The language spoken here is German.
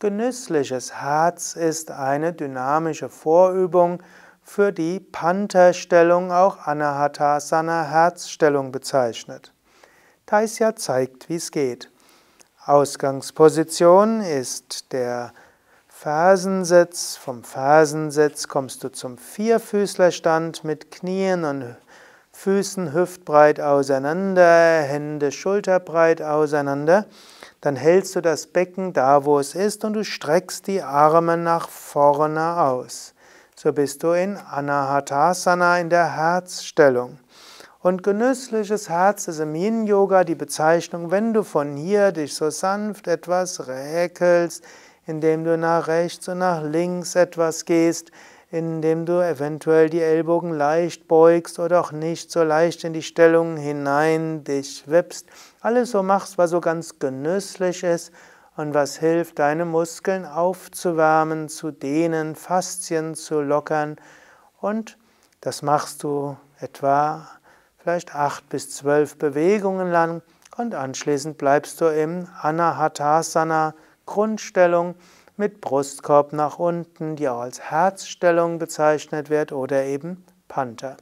Genüssliches Herz ist eine dynamische Vorübung für die Pantherstellung, auch Anahatasana Herzstellung bezeichnet. Taisya zeigt, wie es geht. Ausgangsposition ist der Fersensitz. Vom Fersensitz kommst du zum Vierfüßlerstand mit Knien und Füßen hüftbreit auseinander, Hände schulterbreit auseinander. Dann hältst du das Becken da, wo es ist, und du streckst die Arme nach vorne aus. So bist du in Anahatasana in der Herzstellung. Und genüssliches Herz ist im Yin-Yoga die Bezeichnung, wenn du von hier dich so sanft etwas räkelst, indem du nach rechts und nach links etwas gehst, indem du eventuell die Ellbogen leicht beugst oder auch nicht so leicht in die Stellung hinein dich wippst. Alles so machst, was so ganz genüsslich ist und was hilft, deine Muskeln aufzuwärmen, zu dehnen, Faszien zu lockern. Und das machst du etwa vielleicht acht bis zwölf Bewegungen lang und anschließend bleibst du im Anahatasana Grundstellung mit Brustkorb nach unten, die auch als Herzstellung bezeichnet wird oder eben Panther.